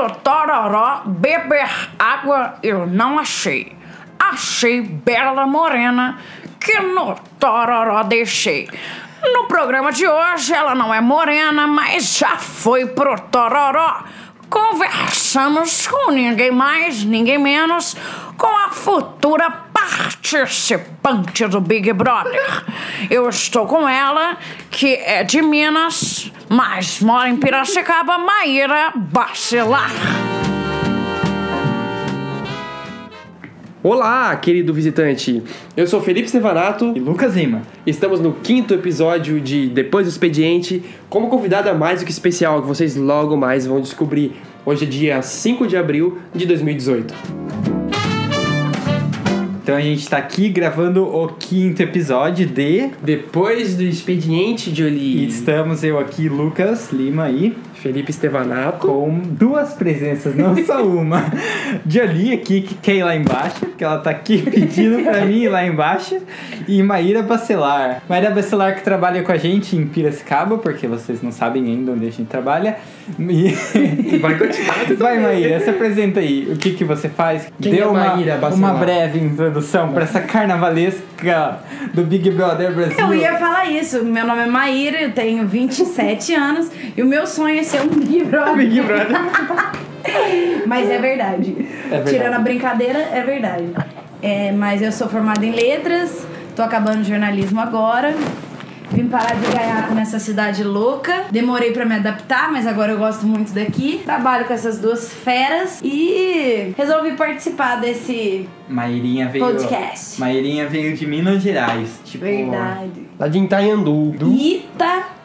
no Tororó beber água eu não achei. Achei Bela Morena que no Tororó deixei. No programa de hoje ela não é morena, mas já foi pro Tororó. Conversamos com ninguém mais, ninguém menos, com a futura participante do Big Brother. Eu estou com ela, que é de Minas, mas mora em Piracicaba, Maíra Bacelar. Olá, querido visitante. Eu sou Felipe Stevanato. E Lucas Lima. Estamos no quinto episódio de Depois do Expediente, como convidada mais do que especial, que vocês logo mais vão descobrir. Hoje é dia 5 de abril de 2018. Então a gente tá aqui gravando o quinto episódio de. Depois do Expediente, E Jolie. estamos eu aqui, Lucas Lima e Felipe Stevanato. com duas presenças, não só uma. Jolie aqui, que quer ir lá embaixo, que ela tá aqui pedindo pra mim ir lá embaixo. E Maíra Bacelar. Maíra Bacelar que trabalha com a gente em Piracicaba, porque vocês não sabem ainda onde a gente trabalha. E... Vai continuar. Vai, Maíra, se apresenta aí. O que, que você faz? Quem Dê é uma, Maíra Bacelar? uma breve introdução pra essa carnavalesca do Big Brother Brasil. Eu ia falar isso. Meu nome é Maíra, eu tenho 27 anos e o meu sonho é ser um Big Brother. Big Brother. Mas é verdade. verdade. Tirando a brincadeira, é verdade. É, mas eu sou formada em letras, tô acabando jornalismo agora. Vim parar de ganhar nessa cidade louca. Demorei pra me adaptar, mas agora eu gosto muito daqui. Trabalho com essas duas feras e resolvi participar desse Mairinha veio. podcast. Mairinha veio de Minas Gerais. Tipo, Verdade. Lá de Itaiandu.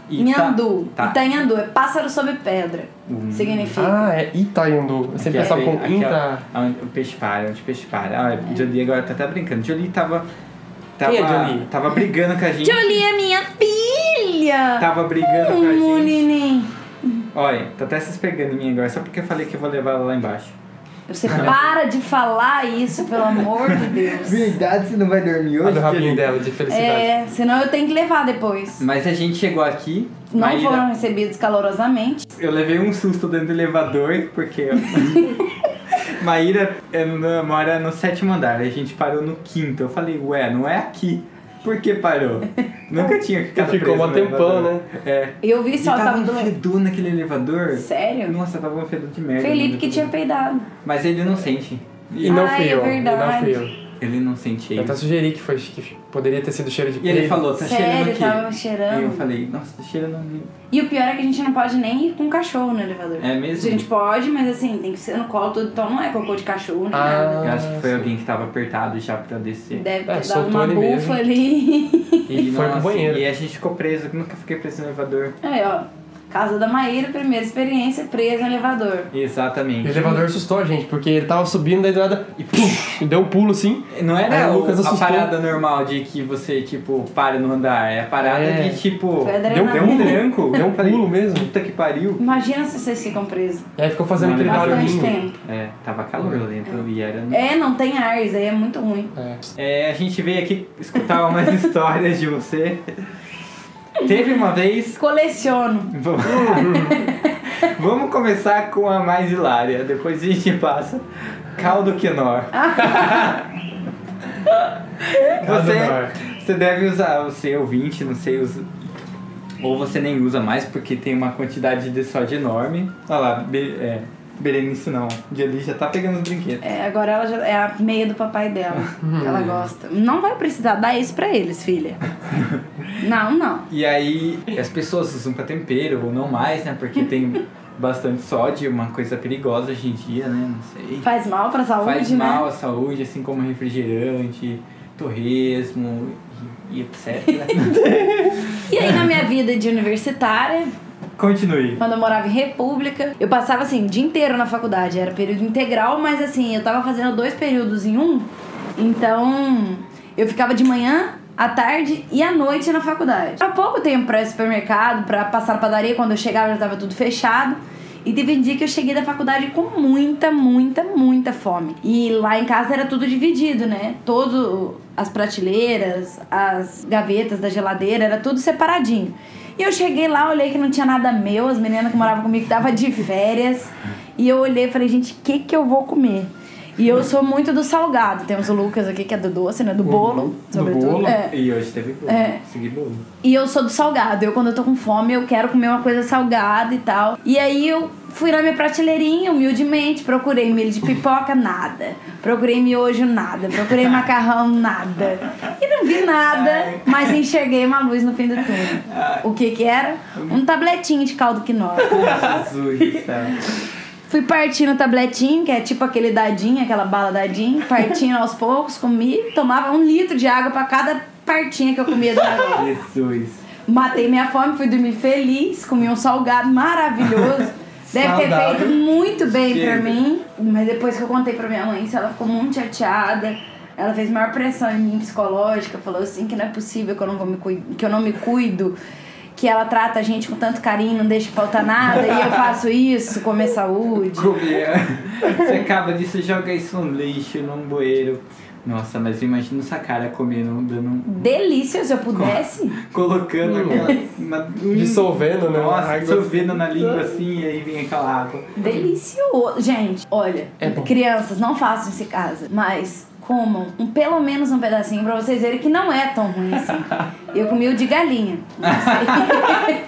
Itanhandu. Tá. Itanhandu é pássaro sob pedra. Hum. Significa. Ah, é Itaiandu. Eu sempre Aqui é- pensava com aqui é onde o peixe para, onde o peixe para. Ah, Jolie agora tá até brincando. Jolie tava. tava Quem é Jolie? Tava brigando com a gente. Jolie é minha filha! Tava brigando com a Hum, gente. neném. Olha, tá até se espegando em mim agora, só porque eu falei que eu vou levar ela lá embaixo. Você para de falar isso, pelo amor de Deus. Verdade, você não vai dormir Olha o rabinho dela de felicidade. É, senão eu tenho que levar depois. Mas a gente chegou aqui. Não Maíra- foram recebidos calorosamente. Eu levei um susto dentro do elevador, porque. eu- Maíra no- mora no sétimo andar, a gente parou no quinto. Eu falei, ué, não é aqui. Por que parou? Nunca tinha ficado Ficou um tempão, né? É. Eu vi E só, tava tava um do... fedor naquele elevador. Sério? Nossa, tava um fedor de merda. Felipe no que tinha peidado. Mas ele não sente. E não Ai, fui é eu. E não verdade. fui eu. Ele não sente Eu ele. até sugeri que, foi, que poderia ter sido cheiro de E ele falou, tá cheirando Sério, aqui. tava E eu cheirando. falei, nossa, tá cheirando. E o pior é que a gente não pode nem ir com cachorro no elevador. É mesmo? A gente pode, mas assim, tem que ser no colo tudo. Então não é cocô de cachorro, nem Ah. Eu nada. acho que foi alguém que tava apertado já pra descer. Deve ter É, dado soltou uma bufa mesmo. ali. E, Foi pro nossa, banheiro. E a gente ficou preso, eu nunca fiquei preso no elevador. Aí, ó. Casa da Maíra, primeira experiência presa no elevador. Exatamente. O elevador assustou a gente, porque ele tava subindo, daí do nada, e pum, deu um pulo assim. Não era o Lucas a parada normal de que você, tipo, para no andar. É a parada É. de, tipo, Foi deu, deu um tranco. Deu um pulo mesmo. Puta que pariu. Imagina se vocês ficam presos. E aí ficou fazendo aquele Bastante barulhinho. tempo. É, tava calor dentro e era... É, não tem ar, isso aí é muito ruim. É. É, a gente veio aqui escutar umas histórias de você. Teve uma vez... Coleciono. Vamos- começar com a mais hilária, depois a gente passa. Caldo Quenor. Você, você deve usar, você ouvinte, não sei, usa, ou você nem usa mais porque tem uma quantidade de sódio enorme. Olha lá, Be, é, Berenice não, de ali já tá pegando os brinquedos. É, agora ela já é a meia do papai dela. que ela gosta. Não vai precisar dar isso pra eles, filha. Não, não. E aí as pessoas usam pra tempero ou não mais, né? Porque tem bastante sódio, uma coisa perigosa hoje em dia, né? Não sei. Faz mal pra saúde, Faz né? mal à saúde, assim como refrigerante, torresmo e, e etc. E aí, na minha vida de universitária, Continue. quando eu morava em República, eu passava assim, o dia inteiro na faculdade. Era período integral, mas assim, eu tava fazendo dois períodos em um. Então, eu ficava de manhã, à tarde e à noite na faculdade. Há pouco tempo ao supermercado, pra passar na padaria, quando eu chegava já tava tudo fechado. E teve um dia que eu cheguei da faculdade com muita, muita, muita fome. E lá em casa era tudo dividido, né? Todo as prateleiras, as gavetas da geladeira, era tudo separadinho. E eu cheguei lá, olhei que não tinha nada meu, as meninas que moravam comigo estavam de férias. E eu olhei e falei, gente, o que que eu vou comer? E eu sou muito do salgado. Temos o Lucas aqui, que é do doce, né? Do bolo, Do sobretudo. bolo. É. E hoje teve bolo. É. Segui bolo. E eu sou do salgado. Eu, quando eu tô com fome, eu quero comer uma coisa salgada e tal. E aí eu fui na minha prateleirinha, humildemente, procurei milho de pipoca, nada. Procurei miojo, nada. Procurei macarrão, nada. E não vi nada, mas enxerguei uma luz no fim do túnel. O que que era? Um tabletinho de caldo quinoa. Jesus céu. Fui partindo o tabletinho, que é tipo aquele dadinho, aquela bala dadinho, partindo aos poucos, comi, tomava um litro de água pra cada partinha que eu comia do negócio. Jesus. Matei minha fome, fui dormir feliz, comi um salgado maravilhoso. Deve ter feito muito bem pra Chega. mim. Mas depois que eu contei pra minha mãe, isso, ela ficou muito chateada. Ela fez maior pressão em mim psicológica, falou assim que não é possível que eu não, vou me que eu não me cuido, que ela trata a gente com tanto carinho, não deixa faltar nada, e eu faço isso, comer saúde. Comer. Você acaba disso, joga isso no lixo, num bueiro. Nossa, mas imagina essa cara comendo, dando um. Delícia, se eu pudesse. Colocando aquela. Uma, um- Dissolvendo, né? Nossa, dissolvendo na língua assim, e aí vem aquela água. Delicioso. Gente, olha, É crianças, não façam isso em casa, mas comam um, pelo menos um pedacinho pra vocês verem que não é tão ruim assim. Eu comi o de galinha. Não sei.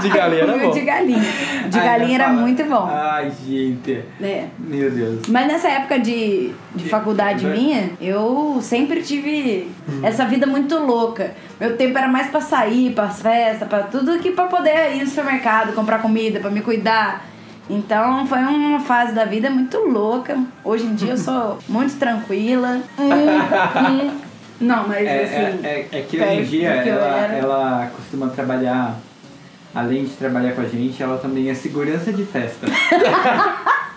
De galinha era comi o bom. de galinha. De Ai, galinha era fala. muito bom. Ai, gente. É. Meu Deus. Mas nessa época de, de faculdade minha, eu sempre tive essa vida muito louca. Meu tempo era mais pra sair, pras festas, pra tudo que pra poder ir no supermercado, comprar comida, pra me cuidar. Então foi uma fase da vida muito louca. Hoje em dia eu sou muito tranquila. Hum, hum. Não, mas É, assim. é, é, é que hoje em dia ela, era. ela costuma trabalhar, além de trabalhar com a gente, ela também é segurança de festa.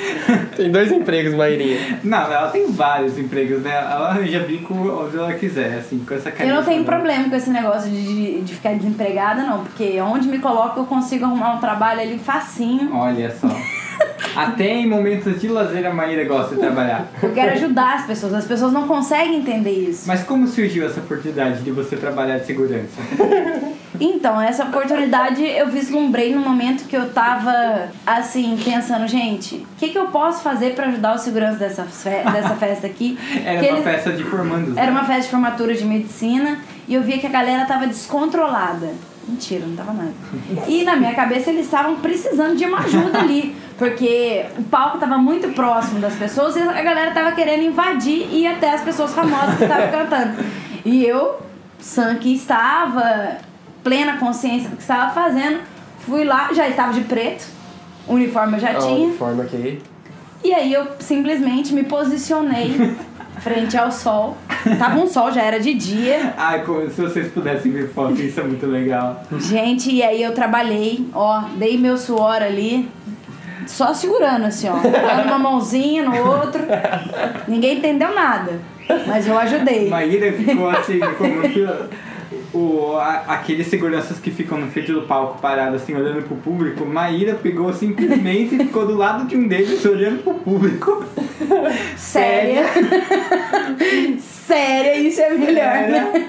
Tem dois empregos, Mairinha. Não, ela tem vários empregos, né? Ela arranja bico onde ela quiser, assim, com essa Eu carinha. não tenho problema com esse negócio de, de ficar desempregada, não, porque onde me coloco eu consigo arrumar um trabalho ali facinho. Olha só. Até em momentos de lazer a Maíra gosta de trabalhar. Eu quero ajudar as pessoas, as pessoas não conseguem entender isso. Mas como surgiu essa oportunidade de você trabalhar de segurança? Então, essa oportunidade eu vislumbrei no momento que eu tava, assim, pensando, gente, o que, que eu posso fazer pra ajudar o segurança dessa, fe dessa festa aqui? Era Que uma eles- festa de formandos. né? Era uma festa de formatura de medicina e eu via que a galera tava descontrolada. Mentira, não tava nada. E na minha cabeça eles estavam precisando de uma ajuda ali. Porque o palco tava muito próximo das pessoas e a galera tava querendo invadir e ir até as pessoas famosas que estavam cantando. E eu, sã que estava, plena consciência do que estava fazendo, fui lá, já estava de preto, o uniforme eu já Ó, tinha. forma aqui. E aí eu simplesmente me posicionei frente ao sol. Tava um sol, já era de dia. Ai, como- se vocês pudessem ver foto, isso é muito legal. Gente, e aí eu trabalhei, ó, dei meu suor ali, só segurando assim, ó. Dando uma mãozinha no outro. Ninguém entendeu nada. Mas eu ajudei. Maíra ficou assim, como o, a- aqueles seguranças que ficam no frente do palco parado assim, olhando pro público. Maíra pegou simplesmente e ficou do lado de um deles olhando pro público. Séria. Séria, isso é melhor, né?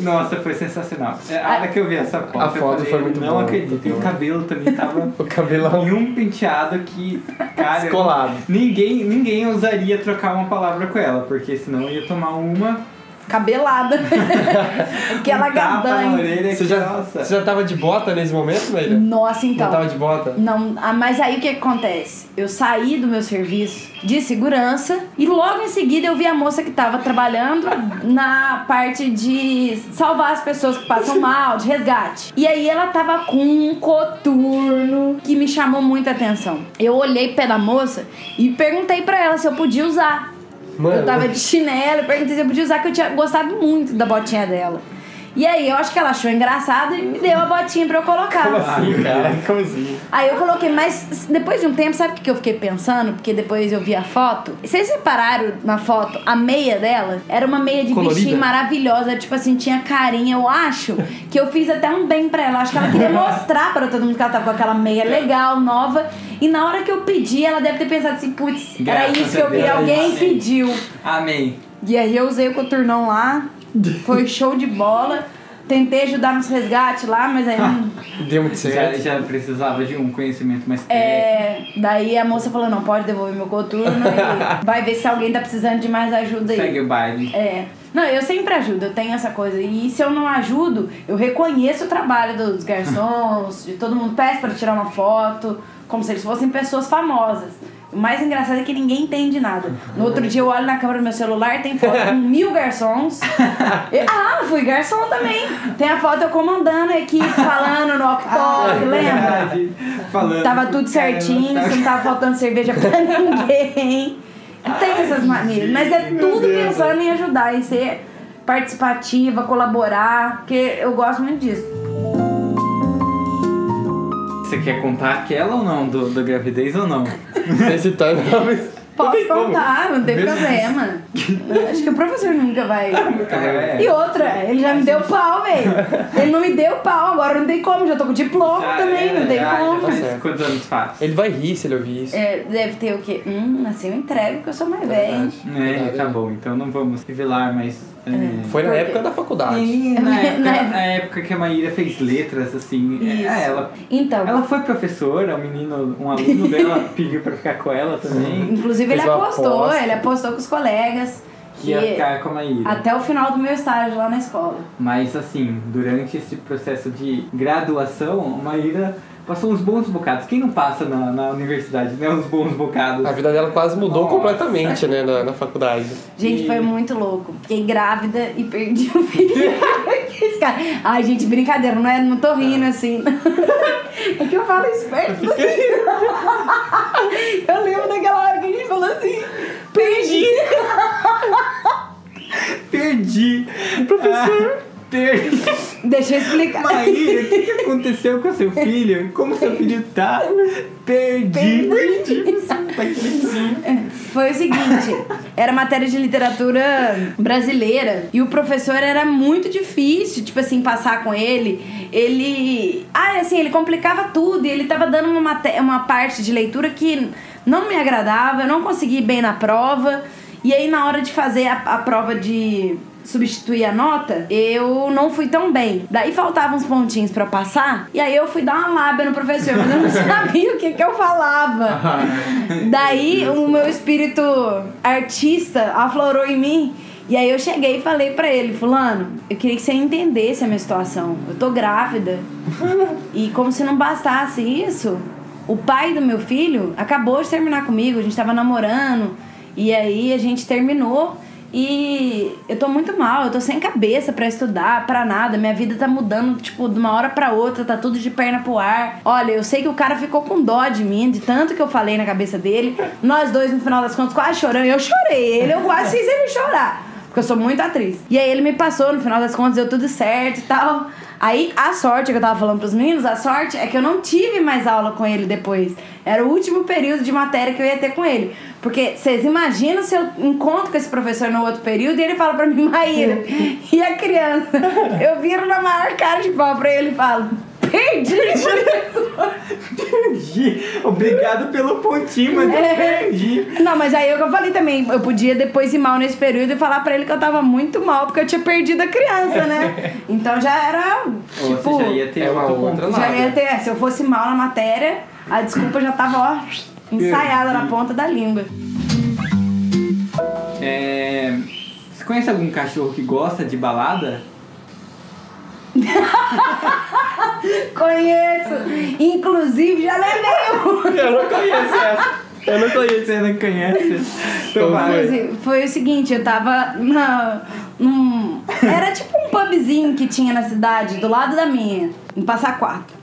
Nossa, foi sensacional. É, A hora que eu vi essa foto, A eu foto falei, foi muito não boa, acredito. E o cabelo também tava O cabelão em um penteado que, cara, descolado. ninguém, ninguém ousaria trocar uma palavra com ela, porque senão ia tomar uma Cabelada. Aquela gadanha. Você já, nossa. você já tava de bota nesse momento, Maíra? Nossa, Não então. tava de bota? Não, ah, mas aí o que acontece? Eu saí do meu serviço de segurança e logo em seguida eu vi a moça que tava trabalhando na parte de salvar as pessoas que passam mal, de resgate. E aí ela tava com um coturno que me chamou muita atenção. Eu olhei pé da moça e perguntei pra ela se eu podia usar. Mano. Eu tava de chinelo, perguntei se eu podia usar, que eu tinha gostado muito da botinha dela. E aí, eu acho que ela achou engraçado e me deu a botinha pra eu colocar. Como assim, cara? Como assim? Aí eu coloquei, mas depois de um tempo, sabe o que eu fiquei pensando? Porque depois eu vi a foto. Vocês repararam na foto a meia dela? Era uma meia de Colorida? bichinho maravilhosa, tipo assim, tinha carinha. Eu acho que eu fiz até um bem pra ela. Acho que ela queria mostrar pra todo mundo que ela tava com aquela meia legal, nova. E na hora que eu pedi, ela deve ter pensado assim, putz, era isso que eu vi, alguém Amém. pediu. Amém. E aí eu usei o coturnão lá, foi show de bola. tentei ajudar nos resgates lá, mas aí não. Deu muito Já, certo. já precisava de um conhecimento mais técnico. É, daí a moça falou, não, pode devolver meu coturno e vai ver se alguém tá precisando de mais ajuda aí. Segue o baile. É. Não, eu sempre ajudo, eu tenho essa coisa. E se eu não ajudo, eu reconheço o trabalho dos garçons, de todo mundo, peço pra tirar uma foto, como se eles fossem pessoas famosas. O mais engraçado é que ninguém entende nada. No outro dia eu olho na câmera do meu celular, tem foto com mil garçons. Eu- ah, fui garçom também. Tem a foto eu comandando a equipe, falando no walk-talk, lembra? Verdade. Falando. Tava tudo certinho, você não tava faltando cerveja pra ninguém. Tem essas maneiras, mas é tudo pensando em ajudar, em ser participativa, colaborar, porque eu gosto muito disso. Você quer contar aquela ou não? Do, do gravidez ou não? Recitando. Posso tem como. contar, não tem problema. Acho que o professor nunca vai. É. E outra, ele já me deu pau, velho. Ele não me deu pau, agora não tem como, já tô com diploma Já também, era, não tem já, já como. certo. quantos anos faz? Ele vai rir se ele ouvir isso. É, deve ter o quê? Hum, assim eu entrego que eu sou mais velha. É, Verdade. tá bom, então não vamos revelar, mas. É, Foi na Por quê? época da faculdade. Na época, na época que a Maíra fez letras, assim, Isso. é, ela, Então, ela foi professora, um menino, um aluno dela pediu pra ficar com ela também, inclusive ele Fez uma apostou, aposta. ele apostou com os colegas. que ia ficar com a Maíra. Até o final do meu estágio lá na escola. Mas assim, durante esse processo de graduação, a Maíra passou uns bons bocados. Quem não passa na, na universidade, né? Uns bons bocados. A vida dela quase mudou Nossa. completamente, né, na, na faculdade. Gente, E- foi muito louco. Fiquei grávida e perdi o filho. Ai, gente, brincadeira, não, é, não tô rindo assim. É que eu falo esperto. Eu lembro daquela hora que a gente falou assim: perdi. Perdi! Professor! Perdi! Deixa eu explicar. Maíra, o que, que aconteceu com seu filho? Como seu filho tá? Perdi! Perdi! Tá quietinho. Foi o seguinte, era matéria de literatura brasileira e o professor era muito difícil, tipo assim, passar com ele. Ele, ah, assim, ele complicava tudo e ele tava dando uma maté uma parte de leitura que não me agradava, eu não consegui ir bem na prova. E aí na hora de fazer a, a prova de substituir a nota, eu não fui tão bem. Daí faltavam uns pontinhos pra eu passar, e aí eu fui dar uma lábia no professor, mas eu não sabia o que que eu falava. Daí o meu espírito artista aflorou em mim. E aí eu cheguei e falei pra ele, fulano, eu queria que você entendesse a minha situação. Eu tô grávida. E como se não bastasse isso, o pai do meu filho acabou de terminar comigo, a gente tava namorando. E aí a gente terminou. E eu tô muito mal, eu tô sem cabeça pra estudar, pra nada. Minha vida tá mudando, tipo, de uma hora pra outra, tá tudo de perna pro ar. Olha, eu sei que o cara ficou com dó de mim, de tanto que eu falei na cabeça dele. Nós dois, no final das contas, quase chorando. Eu chorei, ele, eu quase fiz ele chorar. Porque eu sou muito atriz. E aí ele me passou, no final das contas, deu tudo certo e tal. Aí a sorte que eu tava falando pros meninos, a sorte é que eu não tive mais aula com ele depois. Era o último período de matéria que eu ia ter com ele. Porque vocês imaginam se eu encontro com esse professor no outro período e ele fala pra mim, Maíra, e a criança? Eu viro na maior cara de pau pra ele e falo, perdi, professor. Perdi! Obrigado pelo pontinho, mas eu É. perdi! Não, mas aí é o que eu falei também, eu podia depois ir mal nesse período e falar pra ele que eu tava muito mal, porque eu tinha perdido a criança, né? Então já era, Ou tipo... você já ia ter é uma outra. Já ia ter, se eu fosse mal na matéria, a desculpa já tava, ó, ensaiada na ponta da língua. É... Você conhece algum cachorro que gosta de balada? Conheço! Inclusive, já levei um. Eu não conheço essa. Eu não conheço. Você não conhece? Então. Inclusive, Foi o seguinte, eu tava na, num... Era tipo um pubzinho que tinha na cidade, do lado da minha, em Passa Quatro.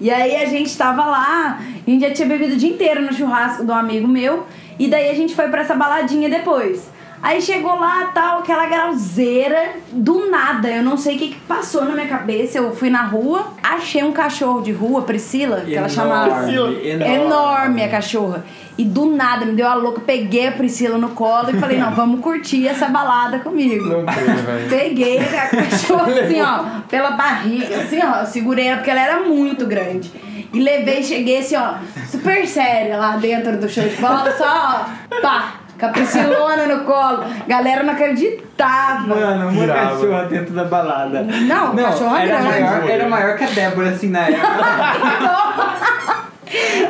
E aí a gente tava lá, a gente já tinha bebido o dia inteiro no churrasco de um amigo meu, e daí a gente foi pra essa baladinha depois. Aí chegou lá, tal, aquela grauzeira, do nada, eu não sei o que, que passou na minha cabeça. Eu fui na rua, achei um cachorro de rua, Priscila, que ela chamava. Enorme, Enorme a cachorra. E do nada me deu a louca, peguei a Priscila no colo e falei, não, vamos curtir essa balada comigo. Não creio, velho. Peguei a cachorra assim, ó, pela barriga, assim, ó, eu segurei ela porque ela era muito grande. E levei, cheguei assim, ó, super séria lá dentro do show de bola, só, ó, pá, com a Priscilona no colo. Galera não acreditava. Mano, uma Brava. cachorra dentro da balada. Não, cachorra era grande. maior, era maior que a Débora, assim, na época.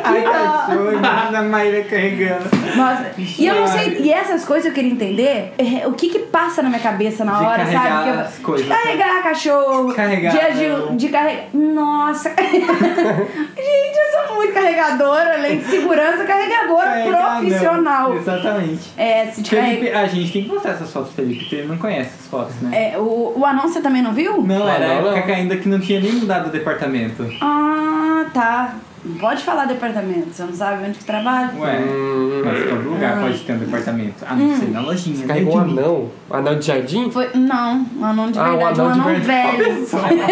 A cachorra, imagina a Maíra carregando. Nossa, e eu não sei, e essas coisas eu queria entender, é, o que que passa na minha cabeça na De hora, carregar sabe? Que eu- as coisas, de carregar cachorro, Carregar dia de, de carregar. Nossa! Gente, eu sou muito carregadora, além de segurança, carregadora Carregar, profissional. não. Exatamente. É, se de Felipe, carregar. a gente tem que mostrar essas fotos, Felipe, porque ele não conhece as fotos, né? É, o, o anão você também não viu? Não, era a Não, não, época não. que ainda que não tinha nem mudado o departamento. Ah, tá. Não pode falar departamento, você não sabe onde que trabalha? Ué, Hum. mas todo lugar Ah. pode ter um departamento. A não ser na lojinha. né, Carregou um anão? Anão de jardim? Foi, não, um anão de Ah, um verdade, um anão de anão verdade. velho.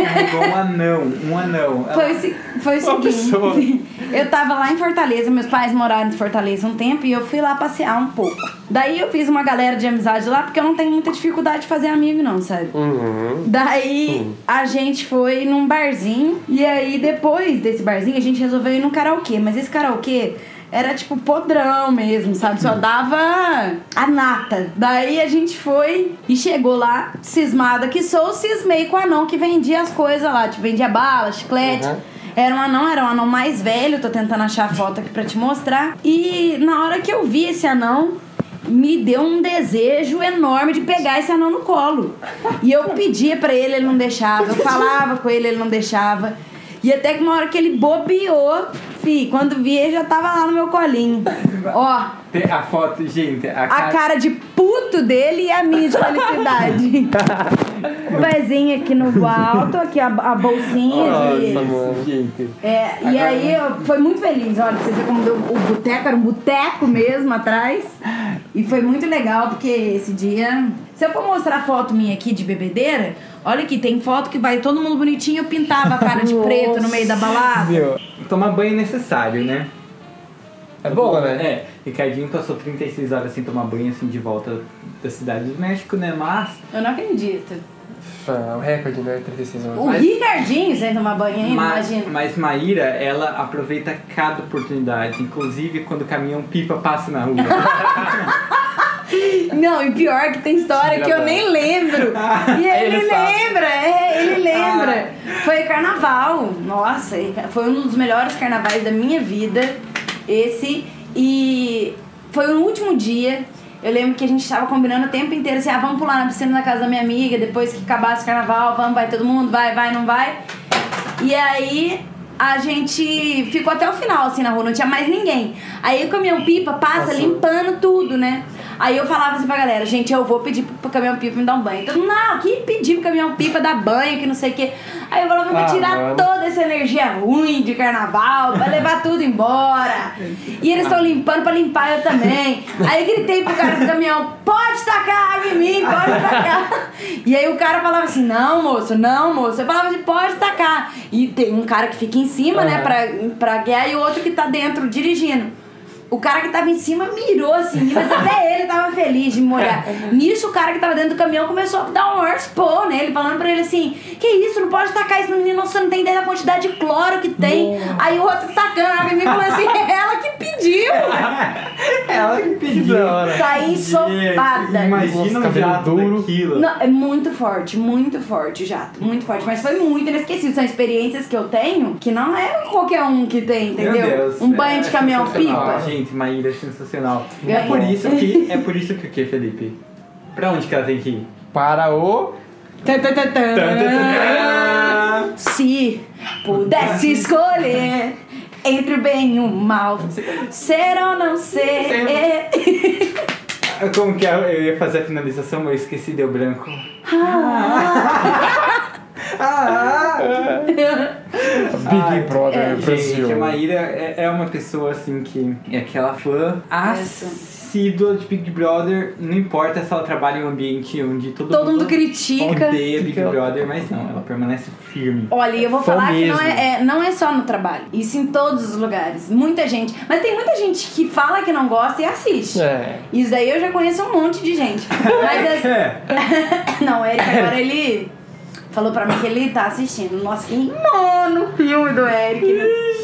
Carregou um anão, um anão. Ela- Foi, se- foi o seguinte, eu tava lá em Fortaleza, meus pais moraram em Fortaleza um tempo e eu fui lá passear um pouco. Daí eu fiz uma galera de amizade lá, porque eu não tenho muita dificuldade de fazer amigo não, sabe? Uhum. Daí a gente foi num barzinho e aí depois desse barzinho a gente resolveu ir num karaokê, mas esse karaokê era tipo podrão mesmo, sabe? Só dava a nata. Daí a gente foi e chegou lá, cismada que sou, cismei com o anão que vendia as coisas lá, tipo, vendia bala, chiclete. Uhum. Era um anão, era um anão mais velho, tô tentando achar a foto aqui pra te mostrar. E na hora que eu vi esse anão, me deu um desejo enorme de pegar esse anão no colo. E eu pedia pra ele, ele não deixava. Eu falava com ele, ele não deixava. E até que uma hora que ele bobeou, fi, quando vi, ele já tava lá no meu colinho. Ó, Tem A foto, gente, a a cara. cara de puto dele e a minha de felicidade. o pezinho aqui no alto, aqui a, a bolsinha de... Nossa, mano. Gente. É, e aí eu foi muito feliz, olha, você ver como deu o boteco, era um boteco mesmo atrás. E foi muito legal, porque esse dia. Se eu for mostrar foto minha aqui de bebedeira, olha aqui, tem foto que vai todo mundo bonitinho, eu pintava a cara de preto no meio da balada. Viu? Tomar banho é necessário, né? É bom, né? É, Ricardinho passou 36 horas sem tomar banho, assim, de volta da cidade do México, né? Mas Eu não acredito. É o recorde, né? 36 anos. O Mas- Ricardinho sem tomar banho ainda, Mas, imagina. mas Maíra, ela aproveita cada oportunidade, inclusive quando o caminhão pipa passa na rua. Não, e pior que tem história que eu nem lembro. E ele, Ele lembra, é, ele lembra. Foi carnaval. Nossa, foi um dos melhores carnavais da minha vida. Esse. E foi o último dia. Eu lembro que a gente tava combinando o tempo inteiro assim, ah, vamos pular na piscina da casa da minha amiga, depois que acabasse o carnaval, vamos, vai todo mundo, vai, vai, não vai. E aí a gente ficou até o final, assim, na rua, não tinha mais ninguém. Aí o caminhão pipa passa limpando tudo, né? Aí eu falava assim pra galera, gente, eu vou pedir pro caminhão pipa me dar um banho. Então, não, que pedir pro caminhão pipa dar banho, que não sei o quê. Aí eu falava, vou Ah, tirar mano. toda essa energia ruim de carnaval, vai levar tudo embora. E eles estão limpando pra limpar eu também. Aí eu gritei pro cara do caminhão, pode tacar água em mim, pode tacar. E aí o cara falava assim, não, moço, não, moço. Eu falava assim, pode tacar. E tem um cara que fica em cima, né, Aham. pra, pra guiar, e o outro que tá dentro dirigindo. O cara que tava em cima mirou assim, mas até ele tava feliz de me olhar. Nisso, o cara que tava dentro do caminhão começou a dar um earthpole nele, falando pra ele assim: Que isso, não pode tacar isso no menino, você não tem ideia da quantidade de cloro que tem. Aí o outro tacando água em mim e falou assim: É ela que pediu. Ela que pediu. Saí ensopada. Imagina cabelo jato duro. daquilo. Não, é muito forte, muito forte o jato, muito forte. Mas foi muito inesquecível. São experiências que eu tenho que não é qualquer um que tem, Meu entendeu? Deus, um banho é de caminhão pipa. Gente, Maíra é sensacional. É por isso que. É por isso que o que, Felipe? Pra onde que ela tem que ir? Para o. Se pudesse escolher entre o bem e o mal, ser ou não ser. Como que é? eu ia fazer a finalização, mas eu esqueci, deu branco. Big Brother Brasil. Gente, a Maíra é, é uma pessoa assim que é aquela fã assídua de Big Brother. Não importa se ela trabalha em um ambiente onde todo, Todo mundo critica. odeia Big Brother, mas não, ela permanece firme. Olha, e eu vou Fã falar que não mesmo. é, é- não é só no trabalho. Isso em todos os lugares. Muita gente. Mas tem muita gente que fala que não gosta e assiste. É. Isso daí eu já conheço um monte de gente. Mas assim, É. Não, o Eric agora ele. falou pra mim que ele tá assistindo. Nossa, que nono filme do Eric.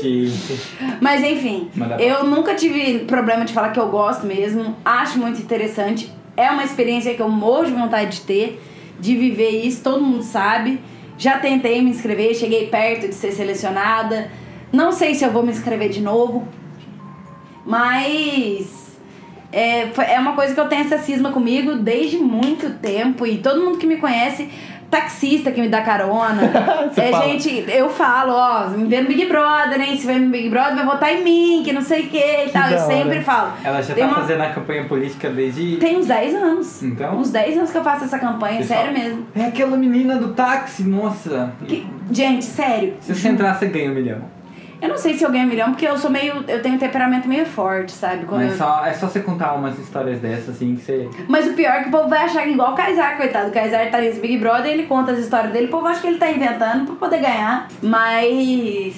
Gente. Mas enfim, eu nunca tive problema de falar que eu gosto mesmo. Acho muito interessante. É uma experiência que eu morro de vontade de ter, de viver isso, todo mundo sabe. Já tentei me inscrever, cheguei perto de ser selecionada. Não sei se eu vou me inscrever de novo, mas é, é uma coisa que eu tenho essa cisma comigo desde muito tempo. E todo mundo que me conhece, taxista que me dá carona. É, fala. gente, eu falo, ó, me vê no Big Brother, hein? Se vê no Big Brother, vai votar em mim, que não sei o que e tal. Eu sempre falo. Ela já Tem tá uma- fazendo a campanha política desde. Tem uns 10 anos. Então? Uns 10 anos que eu faço essa campanha, Pessoal, sério mesmo. É aquela menina do táxi, nossa. Que- gente, sério. Se você entrar, você ganha um milhão. Eu não sei se eu ganho milhão, porque eu sou meio. Eu tenho um temperamento meio forte, sabe? Quando Mas eu- só, é só você contar umas histórias dessas, assim, que você. Mas o pior é que o povo vai achar que igual o Kaysar, coitado. O Kaysar tá nesse Big Brother, ele conta as histórias dele, o povo acha que ele tá inventando pra poder ganhar. Mas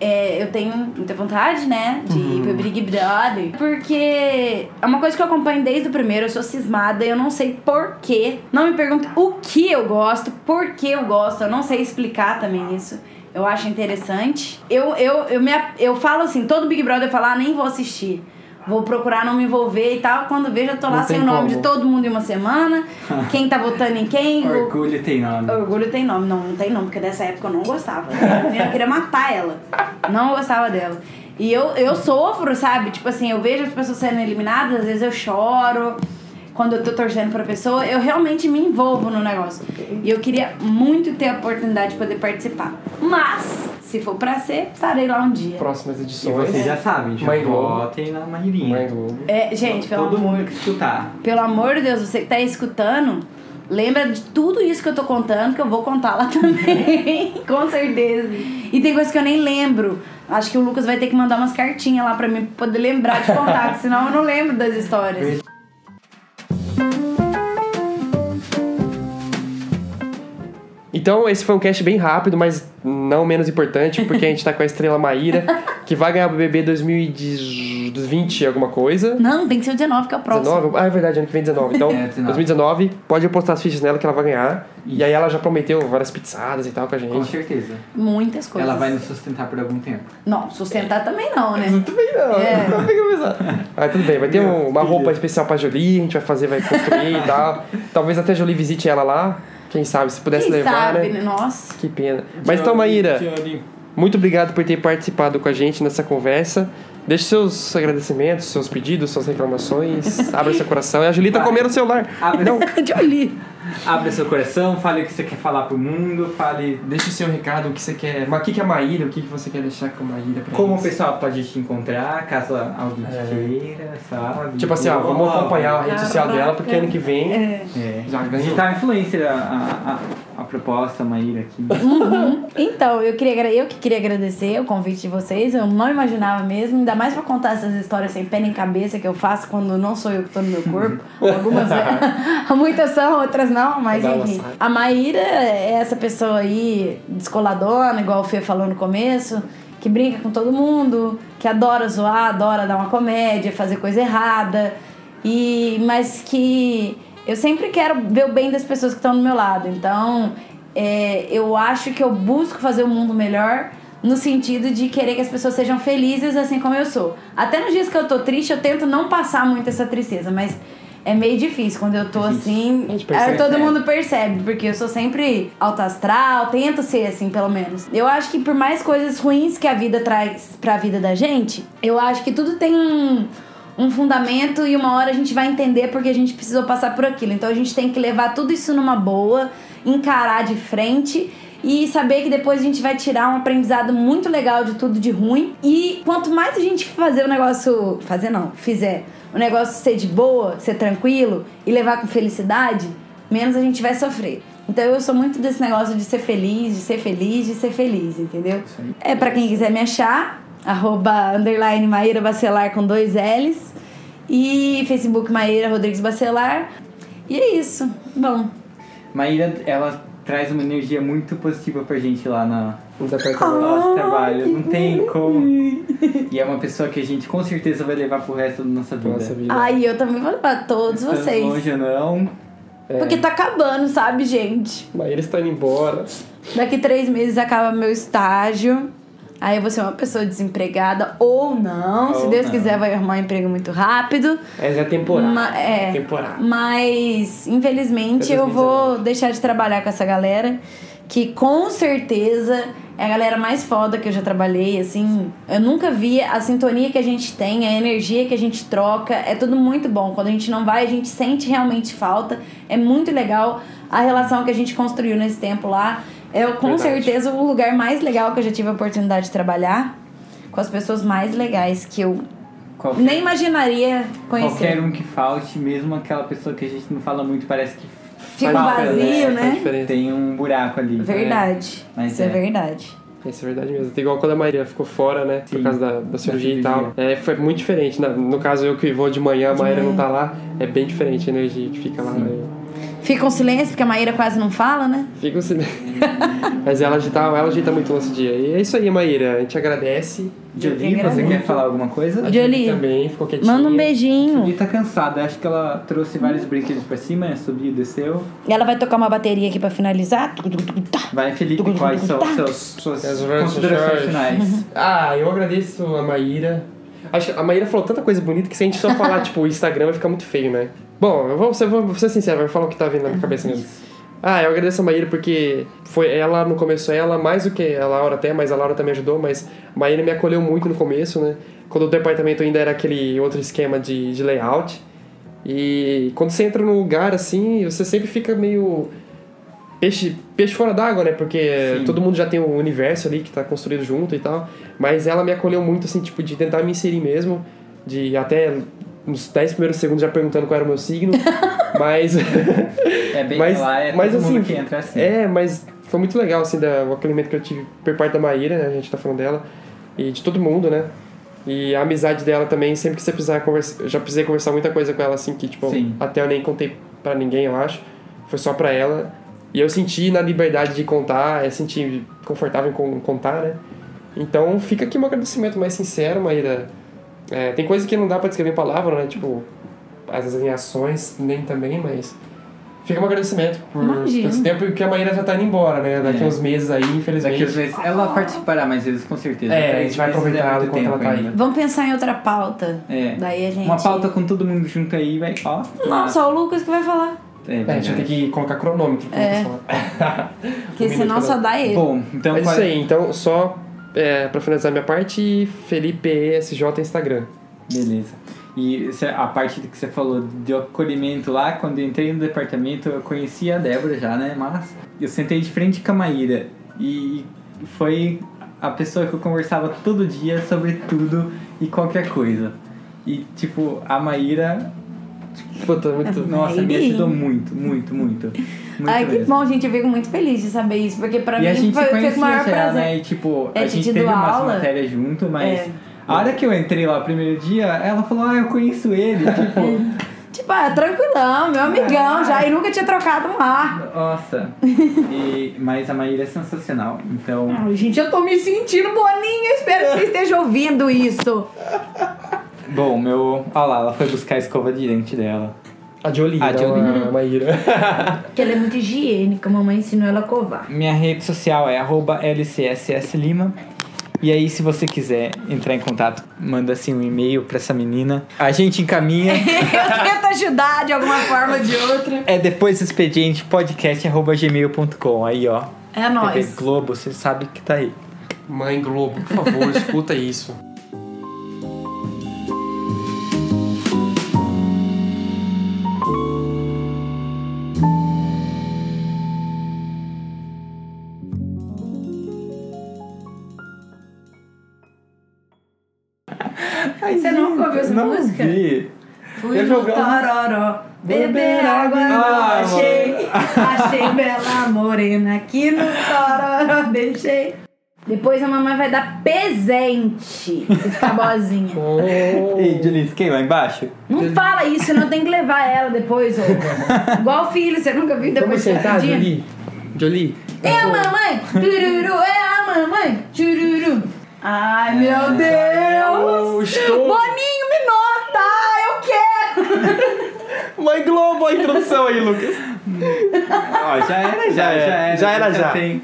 é, eu tenho muita vontade, né, de ir pro Big Brother. Porque é uma coisa que eu acompanho desde o primeiro, eu sou cismada, eu não sei porquê. Não me pergunte o que eu gosto, por que eu gosto, eu não sei explicar também isso. Eu acho interessante. Eu, eu, eu, me, eu falo assim, todo Big Brother eu falo, ah, nem vou assistir. Vou procurar não me envolver e tal. Quando vejo, eu tô lá Não sem o nome como. de todo mundo em uma semana. Quem tá votando em quem. o- Orgulho tem nome. Orgulho tem nome. Não, não tem nome, porque dessa época eu não gostava. Eu queria matar ela. Não gostava dela. E eu, eu sofro, sabe? Tipo assim, eu vejo as pessoas sendo eliminadas, às vezes eu choro. Quando eu tô torcendo pra pessoa, eu realmente me envolvo no negócio. E eu queria muito ter a oportunidade de poder participar. Mas, se for pra ser, estarei lá um dia. Próximas E edições. vocês já sabem, já Mãe votem na Mahirinha. Mãe Globo. É, gente, pelo Todo amor mundo que escutar. Pelo amor de Deus, você que tá aí escutando, lembra de tudo isso que eu tô contando, que eu vou contar lá também. Com certeza. E tem coisa que eu nem lembro. Acho que o Lucas vai ter que mandar umas cartinhas lá pra mim pra poder lembrar de contar, porque senão eu não lembro das histórias. Então, esse foi um cast bem rápido, mas não menos importante, porque a gente tá com a estrela Maíra, que vai ganhar o BBB 2020 alguma coisa. Não, tem que ser o 19, que é o próximo. 19? Ah, é verdade, ano que vem 19. Então, É, 19. 2019, pode apostar as fichas nela que ela vai ganhar. E aí ela já prometeu várias pizzadas e tal com a Com gente. certeza. Muitas coisas. Ela vai nos sustentar por algum tempo. Não, sustentar também não, né? Tudo bem, não. É. Não tem que pensar. Ah, tudo bem, vai ter um- uma roupa especial pra Jolie, a gente vai fazer, vai construir e tal. Talvez até a Jolie visite ela lá. Quem sabe, se pudesse Quem levar, sabe, né? né? Nossa. Que pena. Mas então, Maíra, muito obrigado por ter participado com a gente nessa conversa. Deixe seus agradecimentos, seus pedidos, suas reclamações. Abra seu coração. E a Julie tá Vai. comendo o celular. Abre, Não, Jolie. Abre seu coração, fale o que você quer falar pro mundo, fale deixe o seu recado, o que você quer. Mas o que que é a Maíra? O que que você quer deixar com a Maíra pra como o pessoal pode te encontrar, caso alguém É. queira, sabe? Tipo assim, ó, vamos acompanhar a rede social dela, porque ano que vem É. É. já ganhou. Digital influencer, a, a, a, a proposta, Maíra, aqui. Então, eu, queria, eu que queria agradecer o convite de vocês. Eu não imaginava mesmo, ainda mais pra contar essas histórias sem pé nem cabeça que eu faço quando não sou eu que tô no meu corpo. Algumas muitas são, outras não, mas enfim. A Maíra é essa pessoa aí descoladona, igual o Fê falou no começo, que brinca com todo mundo, que adora zoar, adora dar uma comédia, fazer coisa errada. E, mas que eu sempre quero ver o bem das pessoas que estão do meu lado. Então, é, eu acho que eu busco fazer o mundo melhor no sentido de querer que as pessoas sejam felizes assim como eu sou. Até nos dias que eu tô triste, eu tento não passar muito essa tristeza, mas é meio difícil quando eu tô assim. A gente percebe. aí todo mundo percebe, porque eu sou sempre alta astral, tento ser assim, pelo menos. Eu acho que por mais coisas ruins que a vida traz pra vida da gente, eu acho que tudo tem um um fundamento e uma hora a gente vai entender porque a gente precisou passar por aquilo. Então a gente tem que levar tudo isso numa boa, encarar de frente e saber que depois a gente vai tirar um aprendizado muito legal de tudo de ruim. E quanto mais a gente fazer o negócio. Fazer não, fizer o negócio ser de boa, ser tranquilo e levar com felicidade, menos a gente vai sofrer. Então eu sou muito desse negócio de ser feliz, de ser feliz, de ser feliz, entendeu? É pra quem quiser me achar, arroba underline Maíra Bacelar com dois L's. E Facebook Maíra Rodrigues Bacelar. E é isso. Bom. Maíra, ela traz uma energia muito positiva pra gente lá na, No departamento. no nosso trabalho. Não tem como. E é uma pessoa que a gente com certeza vai levar pro resto da nossa vida. Nossa vida. Ai, eu também vou levar todos Estamos vocês. longe não, Porque tá acabando, sabe, gente? Maíra está indo embora. Daqui três meses acaba meu estágio. Aí eu vou ser uma pessoa desempregada ou não. Se Ou Deus não. quiser, vai arrumar um emprego muito rápido. Essa é a temporada. Ma- é, Temporada. Mas, infelizmente, Até eu vou 2019. deixar de trabalhar com essa galera. Que com certeza é a galera mais foda que eu já trabalhei. Assim, eu nunca vi a sintonia que a gente tem, a energia que a gente troca. É tudo muito bom. Quando a gente não vai, a gente sente realmente falta. É muito legal a relação que a gente construiu nesse tempo lá. É com Verdade. certeza o lugar mais legal que eu já tive a oportunidade de trabalhar. Com as pessoas mais legais que eu Qualquer, nem imaginaria conhecer. qualquer um que falte, mesmo aquela pessoa que a gente não fala muito, parece que Fica um vazio, né? Tem um buraco ali. Verdade. Mas Isso é. é. verdade. Isso é verdade mesmo. Igual quando a Maria ficou fora, né? Por Sim, causa da, da cirurgia e cirurgia. tal. É, foi muito diferente. né? No caso, eu que vou de manhã, a Maíra não tá lá. É bem diferente a energia que fica lá. né? Fica um silêncio, porque a Maíra quase não fala, né? Fica assim. Mas ela agita, ela agita muito o nosso dia. E é isso aí, Maíra. A gente agradece. Jolie, você quer falar alguma coisa? A Jolie, também ficou quietinha. Manda um beijinho. Jolie tá cansada, acho que ela trouxe vários brinquedos pra cima, né? subiu e desceu. E ela vai tocar uma bateria aqui pra finalizar. Vai, Felipe, quais são seus, suas considerações finais? Ah, eu agradeço a Maíra. Acho que a Maíra falou tanta coisa bonita que se a gente só falar, tipo, o Instagram vai ficar muito feio, né? Bom, eu vou ser, vou ser sincero, vai falar o que tá vindo na minha cabeça mesmo. Ah, eu agradeço a Maíra porque foi ela no começo, ela mais do que a Laura até, mas a Laura também ajudou, mas a Maíra me acolheu muito no começo, né? Quando o departamento ainda era aquele outro esquema de, de layout. E quando você entra num lugar assim, você sempre fica meio peixe, peixe fora d'água, né? Porque Sim. todo mundo já tem um universo ali que tá construído junto e tal. Mas ela me acolheu muito, assim, tipo, de tentar me inserir mesmo. De até nos 10 primeiros segundos já perguntando qual era o meu signo. mas. É bem Mas- lá, é mas todo mundo assim, que entra assim. É, mas foi muito legal, assim, da, o acolhimento que eu tive por parte da Maíra, né? A gente tá falando dela. E de todo mundo, né? E a amizade dela também, sempre que você precisar conversar... Eu já precisei conversar muita coisa com ela, assim, que, tipo... Sim. Até eu nem contei pra ninguém, eu acho. Foi só pra ela. E eu senti na liberdade de contar, eu senti confortável em con- contar, né? Então fica aqui um agradecimento mais sincero, Maíra. É, tem coisa que não dá pra descrever em palavra, né? Tipo, as reações nem também, mas... Fica um agradecimento por esse tempo que a Maíra já tá indo embora, né? Daqui É. uns meses aí, infelizmente. Daqui às vezes ela participará mais vezes, com certeza. É, a gente vai meses aproveitar é muito enquanto ela tempo tá aí. Vamos pensar em outra pauta. É. Daí a gente. Uma pauta com todo mundo junto aí, vai. Ó. Não, só o Lucas que vai falar. É, É, a gente vai ter que colocar cronômetro pra É. falar. Porque Um senão só dá ele. Bom, então. Qual- isso aí, então só é, pra finalizar minha parte, Felipe ESJ Instagram. Beleza. E a parte que você falou de acolhimento lá, quando eu entrei no departamento, eu conheci a Débora já, né? Mas eu sentei de frente com a Maíra e foi a pessoa que eu conversava todo dia sobre tudo e qualquer coisa. E, tipo, a Maíra, Puta, muito. nossa, me Maírinha. ajudou muito, muito, muito. muito Ai, que mesmo. bom, gente. Eu fico muito feliz de saber isso. Porque pra E a mim gente foi, foi o maior já, prazer. né? E, tipo, É, a gente te teve umas aula. matérias junto, mas... É. A hora que eu entrei lá o primeiro dia, ela falou, ah, eu conheço ele, tipo... Tipo, ah, tranquilão, meu amigão Ah. já. E nunca tinha trocado um ar. Nossa. E, mas a Maíra é sensacional. Então, Ai, gente, eu tô me sentindo boninha. Espero que você esteja ouvindo isso. Bom, meu. Olha lá, ela foi buscar a escova de dente dela. A Jolie, A não Jolie. a Maíra. Porque ela é muito higiênica. A mamãe ensinou ela a covar. Minha rede social é arroba LCSSLima. E aí, se você quiser entrar em contato, manda assim um e-mail pra essa menina. A gente encaminha. eu tento ajudar de alguma forma ou de outra. é depois do expediente podcast arroba gmail.com. Aí, ó. É TV nóis. Globo, você sabe que tá aí. Mãe Globo, por favor, escuta isso. Não música? ouvi. Fui Eu no Tororó, beber água Ah, não achei. Achei bela morena aqui no Tororó, deixei. Depois a mamãe vai dar presente se ficar boazinha. Oh. Ei, Julie, quem lá embaixo? Não fala isso, senão tem que levar ela depois. Ô. Igual filho, você nunca viu Vamos depois de sentar? Jolie? Jolie? É a mamãe, tururu, é a mamãe, tururu. Ai, meu Deus! Estou... Mãe Globo, a introdução aí, Lucas. Ó, já era, já, já Já era. era. Já era, já. tem.